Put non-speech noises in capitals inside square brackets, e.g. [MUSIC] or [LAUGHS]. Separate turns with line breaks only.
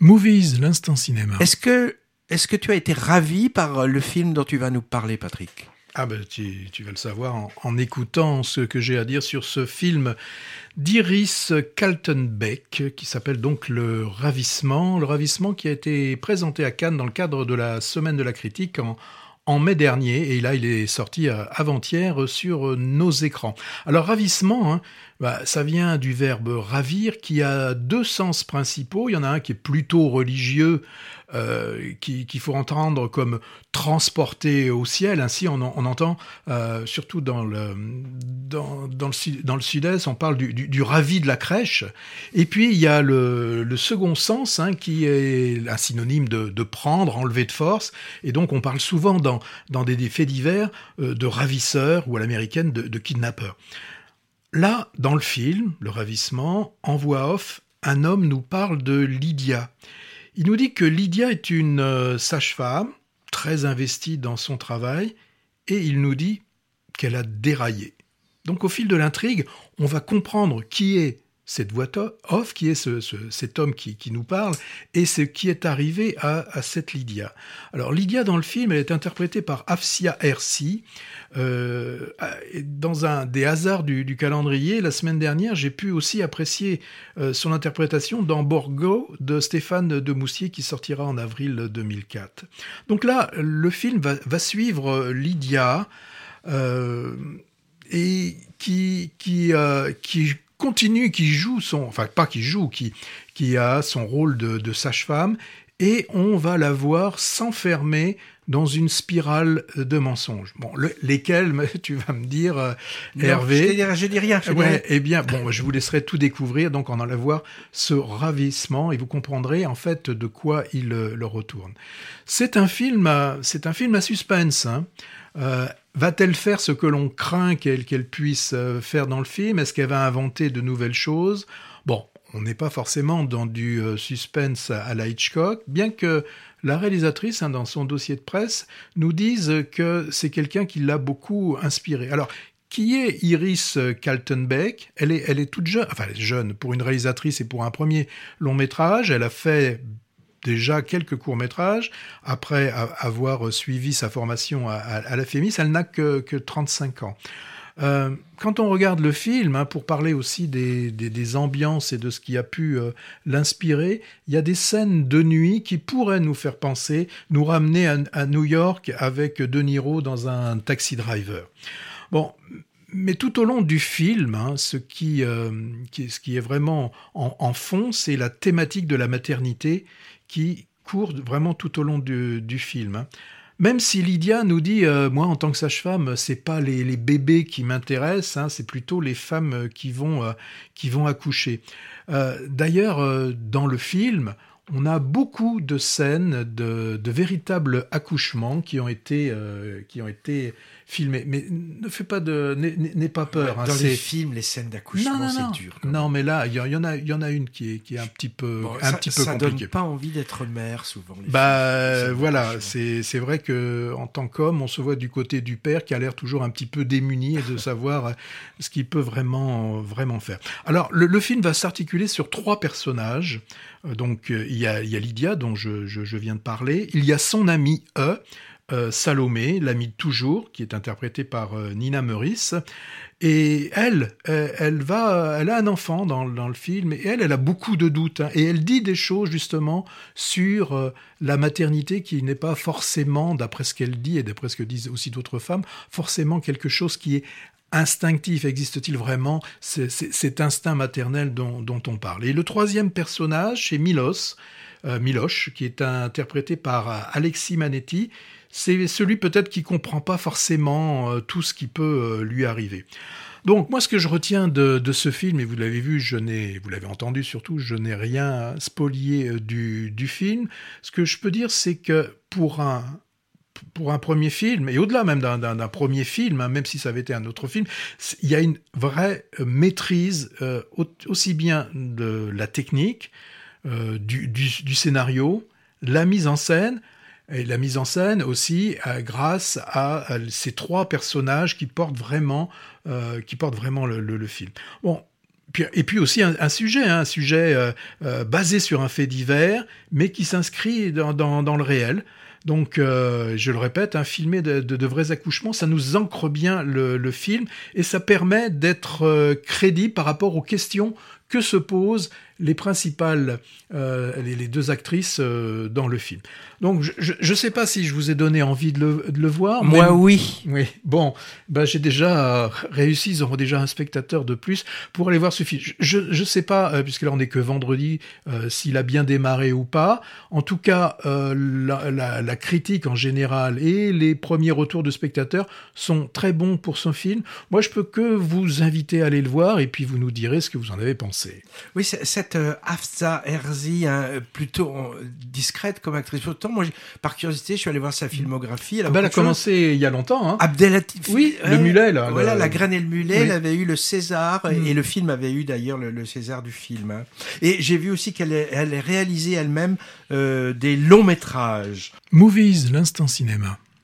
Movies, l'instant cinéma.
Est-ce que, est-ce que tu as été ravi par le film dont tu vas nous parler, Patrick?
Ah ben tu, tu, vas le savoir en, en écoutant ce que j'ai à dire sur ce film d'Iris Kaltenbeck qui s'appelle donc Le Ravissement. Le Ravissement qui a été présenté à Cannes dans le cadre de la Semaine de la critique en, en mai dernier, et là il est sorti euh, avant-hier sur nos écrans. Alors ravissement, hein, bah, ça vient du verbe ravir qui a deux sens principaux. Il y en a un qui est plutôt religieux, euh, qu'il faut entendre comme transporté au ciel. Ainsi, on, on entend, euh, surtout dans le, dans, dans le, dans le sud-est, on parle du, du, du, ravi de la crèche. Et puis, il y a le, le second sens, hein, qui est un synonyme de, de, prendre, enlever de force. Et donc, on parle souvent dans, dans des, des faits divers euh, de ravisseur ou à l'américaine de, de kidnappeur. Là, dans le film, Le Ravissement, en voix off, un homme nous parle de Lydia. Il nous dit que Lydia est une euh, sage-femme, très investie dans son travail, et il nous dit qu'elle a déraillé. Donc au fil de l'intrigue, on va comprendre qui est cette voix off, qui est ce, ce, cet homme qui, qui, nous parle, et ce qui est arrivé à, à, cette Lydia. Alors Lydia dans le film, elle est interprétée par Afsia Hersi. Euh, dans un des hasards du, calendrier, la semaine dernière, j'ai pu aussi apprécier euh, son interprétation dans Borgo de Stéphane de Moussier qui sortira en avril 2004. Donc là, le film va, va suivre Lydia euh, et qui, qui, qui continue, qui joue son, enfin pas qui joue, qui, qui a son rôle de, de sage-femme, et on va la voir s'enfermer dans une spirale de mensonges. Bon, le, lesquels, [LAUGHS] tu vas me dire, euh,
non,
Hervé.
Je, je dis rien. Je
ouais, eh bien, bon, je vous laisserai tout découvrir, donc en allant voir ce ravissement, et vous comprendrez en fait de quoi il euh, le retourne. C'est un film, à, c'est un film à suspense. Hein. Euh, Va-t-elle faire ce que l'on craint qu'elle puisse faire dans le film? Est-ce qu'elle va inventer de nouvelles choses? Bon, on n'est pas forcément dans du suspense à la Hitchcock, bien que la réalisatrice, hein, dans son dossier de presse, nous dise que c'est quelqu'un qui l'a beaucoup inspiré. Alors, qui est Iris Kaltenbeck? Elle est, elle est toute jeune, enfin elle est jeune pour une réalisatrice et pour un premier long métrage. Elle a fait déjà quelques courts-métrages. Après avoir suivi sa formation à, la FEMIS, elle n'a que, que 35 ans. Euh, quand on regarde le film, hein, pour parler aussi des, ambiances et de ce qui a pu euh, l'inspirer, il y a des scènes de nuit qui pourraient nous faire penser, nous ramener à, New York avec De Niro dans un taxi driver. Bon, mais tout au long du film, hein, ce, qui, euh, ce qui est vraiment en, fond, c'est la thématique de la maternité qui court vraiment tout au long du, du film. Hein. Même si Lydia nous dit, euh, moi en tant que sage-femme, c'est pas les, bébés qui m'intéressent, hein, c'est plutôt les femmes qui vont euh, qui vont accoucher. Euh, D'ailleurs, euh, dans le film, on a beaucoup de scènes de, véritables accouchements qui ont été filmé. Mais ne fais pas de, n'aie pas peur.
Dans hein, les films, les scènes d'accouchement, c'est dur.
Non, mais là, il y, y, en a, il y en a une qui est, qui est un petit peu,
bon,
un
ça,
petit peu
ça
compliquée.
donne pas envie d'être mère souvent. Les
bah films, voilà, c'est c'est vrai que en tant qu'homme, on se voit du côté du père qui a l'air toujours un petit peu démuni et de [LAUGHS] savoir ce qu'il peut vraiment vraiment faire. Alors le, le film va s'articuler sur trois personnages. Donc il y a, il y a Lydia dont je, je, je viens de parler. Il y a son ami E euh, Salomé, l'amie de toujours, qui est interprétée par euh, Nina Meurice. Et elle, elle, elle, va, elle a un enfant dans, dans, le film, et elle, elle a beaucoup de doutes. Hein, et elle dit des choses justement sur euh, la maternité qui n'est pas forcément, d'après ce qu'elle dit et d'après ce que disent aussi d'autres femmes, forcément quelque chose qui est instinctif Existe-t-il vraiment cet instinct maternel dont, dont, on parle? Et le troisième personnage, c'est Milos, euh, Miloche, qui est interprété par euh, Alexis Manetti, c'est celui peut-être qui comprend pas forcément euh, tout ce qui peut euh, lui arriver. Donc moi ce que je retiens de, de ce film, et vous l'avez vu, je n'ai, vous l'avez entendu surtout, je n'ai rien spolié euh, du, du film. Ce que je peux dire, c'est que pour un pour un premier film, et au-delà même d'un premier film, hein, même si ça avait été un autre film, il y a une vraie maîtrise aussi bien de la technique, du, du scénario, la mise en scène, et la mise en scène aussi euh, grâce à, à, ces trois personnages qui portent vraiment, euh, qui portent vraiment le, film. Bon, et puis aussi un, sujet, hein, un sujet euh, euh, basé sur un fait divers, mais qui s'inscrit dans, le réel. Donc, euh, je le répète, un filmer de, de, vrais accouchements, ça nous ancre bien le, le film et ça permet d'être crédible par rapport aux questions que se posent les principales, euh, les, deux actrices euh, dans le film. Donc je ne sais pas si je vous ai donné envie de le, de le voir.
Moi oui.
Oui. Bon, ben, j'ai déjà réussi, ils auront déjà un spectateur de plus pour aller voir ce film. Je ne sais pas, euh, puisque là on n'est que vendredi, s'il a bien démarré ou pas. En tout cas, la, la, la, critique en général et les premiers retours de spectateurs sont très bons pour ce film. Moi je peux que vous inviter à aller le voir et puis vous nous direz ce que vous en avez pensé.
Oui, cette cette euh, Hafsa Herzi, hein, plutôt euh, discrète comme actrice. Pourtant, moi, par curiosité, je suis allé voir sa filmographie.
Elle a, ah bah, elle a commencé il y a longtemps. Hein.
Abdelatif.
Oui, le mulet, là.
Voilà, La graine et le mulet, elle avait eu le César, et mm. le film avait eu d'ailleurs le, César du film. Hein. Et j'ai vu aussi qu'elle elle réalisé elle-même euh, des longs métrages.
Movies, l'instant cinéma.